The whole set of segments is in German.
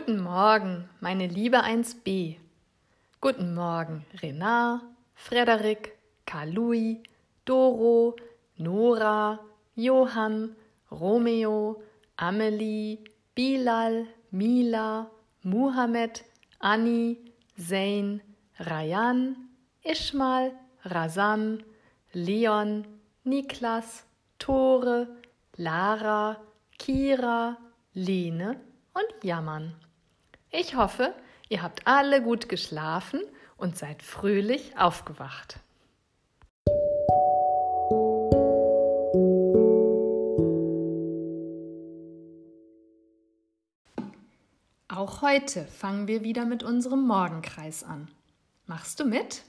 Guten Morgen, meine liebe 1b. Guten Morgen, Renard, Frederik, Karl-Louis, Doro, Nora, Johann, Romeo, Amelie, Bilal, Mila, Muhammad, Anni, Zain, Rayan, Ishmal, Razan, Leon, Niklas, Tore, Lara, Kira, Lene und Jammern. Ich hoffe, ihr habt alle gut geschlafen und seid fröhlich aufgewacht. Auch heute fangen wir wieder mit unserem Morgenkreis an. Machst du mit?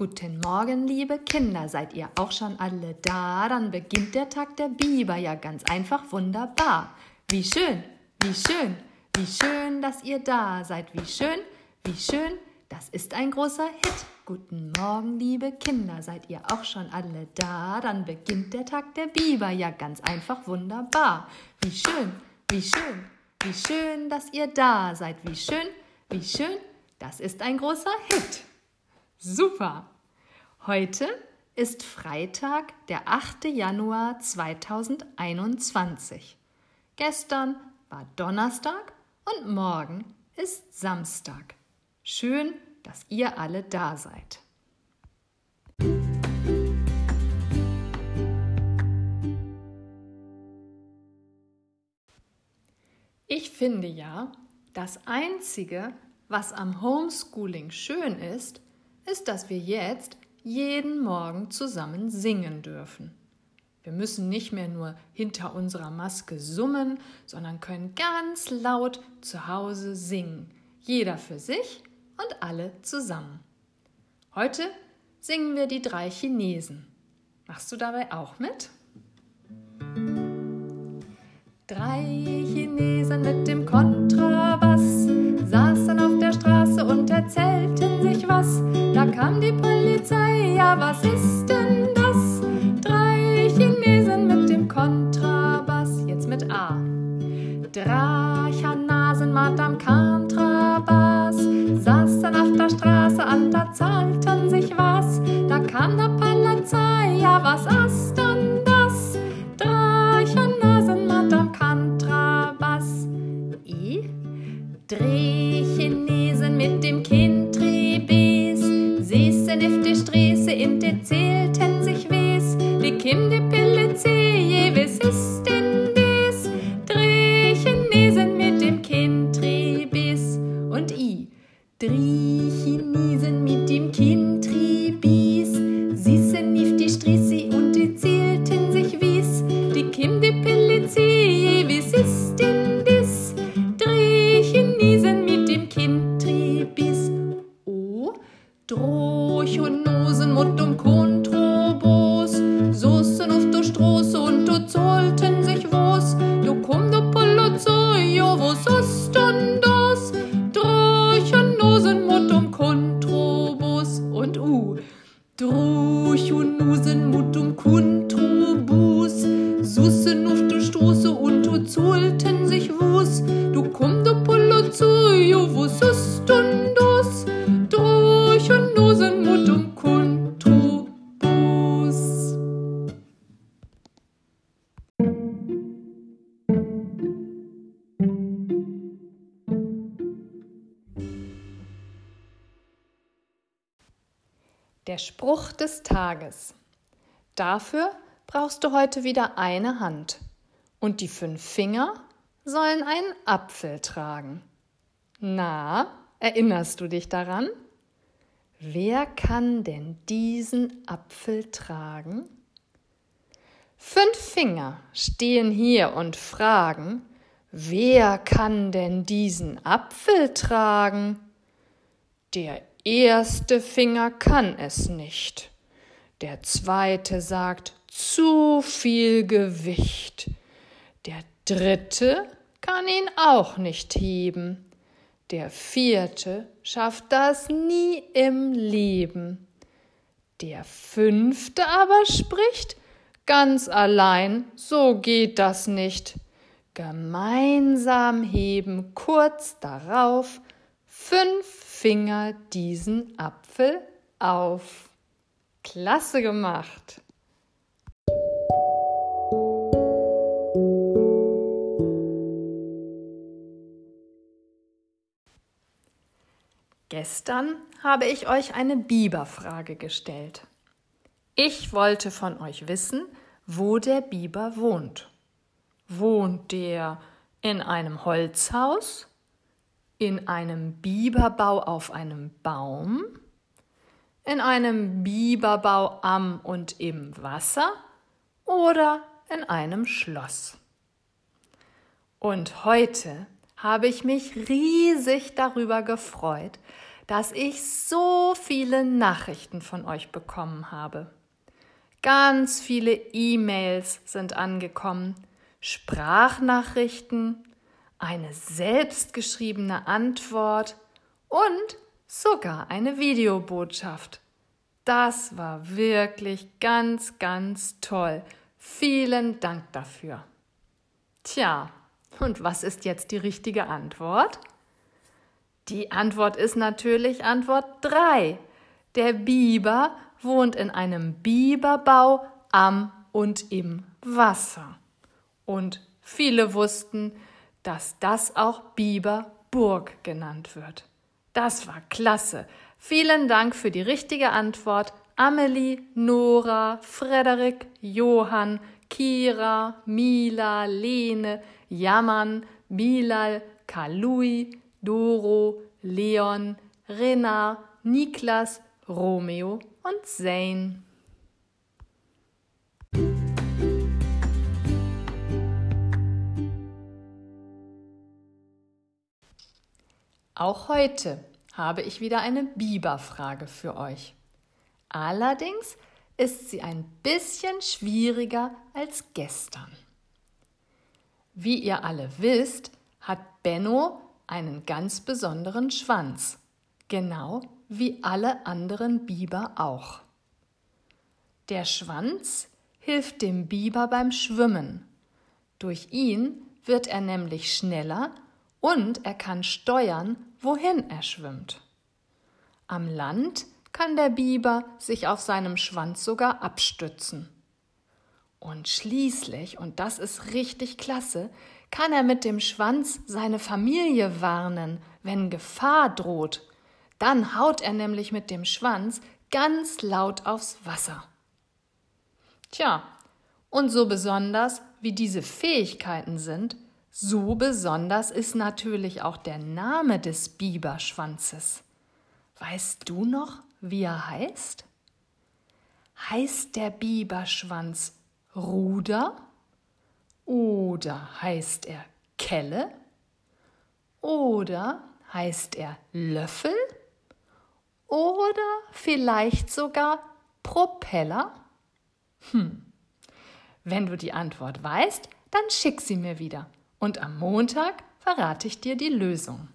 Guten Morgen, liebe Kinder, seid ihr auch schon alle da? Dann beginnt der Tag der Biber, ja ganz einfach wunderbar. Wie schön, wie schön, wie schön, dass ihr da seid. Wie schön, wie schön, das ist ein großer Hit. Guten Morgen, liebe Kinder, seid ihr auch schon alle da? Dann beginnt der Tag der Biber, ja ganz einfach wunderbar. Wie schön, wie schön, wie schön, dass ihr da seid. Wie schön, wie schön, das ist ein großer Hit. Super! Heute ist Freitag, der 8. Januar 2021. Gestern war Donnerstag und morgen ist Samstag. Schön, dass ihr alle da seid. Ich finde ja, das Einzige, was am Homeschooling schön ist, ist, dass wir jetzt jeden Morgen zusammen singen dürfen. Wir müssen nicht mehr nur hinter unserer Maske summen, sondern können ganz laut zu Hause singen, jeder für sich und alle zusammen. Heute singen wir die drei Chinesen. Machst du dabei auch mit? Drei Chinesen mit dem Kontrabass saßen auf der Straße und erzählten sich was. Kam die Polizei, ja, was ist denn das? Drei Chinesen mit dem Kontrabass, jetzt mit A. Drachanasenmat am Kontrabass, saßen auf der Straße an, da zahlten sich was. Da kam der Polizei, ja, was ist denn Spruch des Tages. Dafür brauchst du heute wieder eine Hand. Und die fünf Finger sollen einen Apfel tragen. Na, erinnerst du dich daran? Wer kann denn diesen Apfel tragen? Fünf Finger stehen hier und fragen, wer kann denn diesen Apfel tragen? Der erste Finger kann es nicht. Der zweite sagt zu viel Gewicht. Der dritte kann ihn auch nicht heben. Der vierte schafft das nie im Leben. Der fünfte aber spricht, Ganz allein, so geht das nicht. Gemeinsam heben kurz darauf fünf Finger diesen Apfel auf. Klasse gemacht! Gestern habe ich euch eine Biberfrage gestellt. Ich wollte von euch wissen, wo der Biber wohnt. Wohnt der in einem Holzhaus? In einem Biberbau auf einem Baum? In einem Biberbau am und im Wasser? Oder in einem Schloss? Und heute habe ich mich riesig darüber gefreut, dass ich so viele Nachrichten von euch bekommen habe. Ganz viele E-Mails sind angekommen, Sprachnachrichten, eine selbstgeschriebene Antwort und sogar eine Videobotschaft. Das war wirklich ganz, ganz toll. Vielen Dank dafür. Tja, und was ist jetzt die richtige Antwort? Die Antwort ist natürlich Antwort 3. Der Biber wohnt in einem Biberbau am und im Wasser. Und viele wussten, dass das auch Biberburg genannt wird. Das war klasse. Vielen Dank für die richtige Antwort. Amelie, Nora, Frederik, Johann, Kira, Mila, Lene, Yaman, Bilal, Kalui, Doro, Leon, Rena, Niklas, Romeo und Zane. Auch heute habe ich wieder eine Biberfrage für euch. Allerdings ist sie ein bisschen schwieriger als gestern. Wie ihr alle wisst, hat Benno einen ganz besonderen Schwanz, genau wie alle anderen Biber auch. Der Schwanz hilft dem Biber beim Schwimmen. Durch ihn wird er nämlich schneller und er kann steuern, wohin er schwimmt. Am Land kann der Biber sich auf seinem Schwanz sogar abstützen. Und schließlich, und das ist richtig klasse, kann er mit dem Schwanz seine Familie warnen, wenn Gefahr droht. Dann haut er nämlich mit dem Schwanz ganz laut aufs Wasser. Tja, und so besonders wie diese Fähigkeiten sind, so besonders ist natürlich auch der Name des Biberschwanzes. Weißt du noch, wie er heißt? Heißt der Biberschwanz Ruder? Oder heißt er Kelle? Oder heißt er Löffel? Oder vielleicht sogar Propeller? Hm. Wenn du die Antwort weißt, dann schick sie mir wieder. Und am Montag verrate ich dir die Lösung.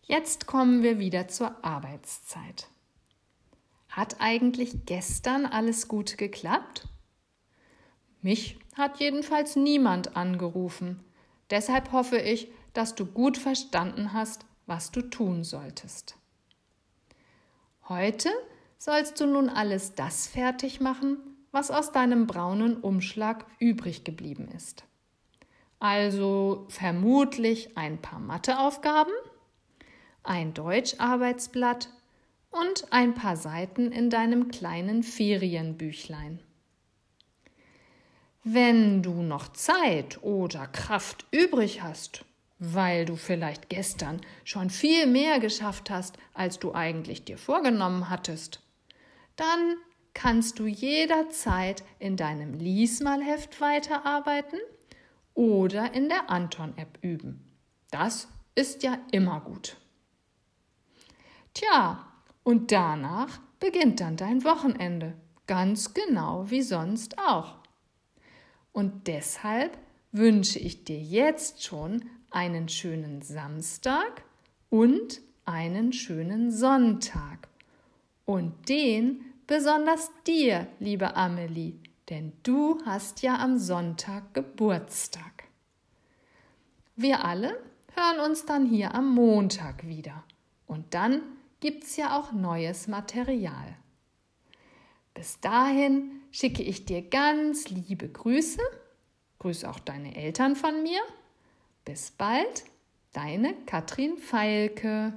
Jetzt kommen wir wieder zur Arbeitszeit. Hat eigentlich gestern alles gut geklappt? Mich hat jedenfalls niemand angerufen. Deshalb hoffe ich, dass du gut verstanden hast, was du tun solltest. Heute sollst du nun alles das fertig machen, was aus deinem braunen Umschlag übrig geblieben ist. Also vermutlich ein paar Matheaufgaben, ein Deutscharbeitsblatt und ein paar Seiten in deinem kleinen Ferienbüchlein. Wenn du noch Zeit oder Kraft übrig hast, weil du vielleicht gestern schon viel mehr geschafft hast, als du eigentlich dir vorgenommen hattest, dann kannst du jederzeit in deinem Liesmalheft weiterarbeiten oder in der Anton-App üben. Das ist ja immer gut. Tja, und danach beginnt dann dein Wochenende, ganz genau wie sonst auch. Und deshalb wünsche ich dir jetzt schon einen schönen Samstag und einen schönen Sonntag. Und den besonders dir, liebe Amelie, denn du hast ja am Sonntag Geburtstag. Wir alle hören uns dann hier am Montag wieder. Und dann gibt's ja auch neues Material. Bis dahin schicke ich dir ganz liebe Grüße. Grüße auch deine Eltern von mir. Bis bald, deine Katrin Feilke.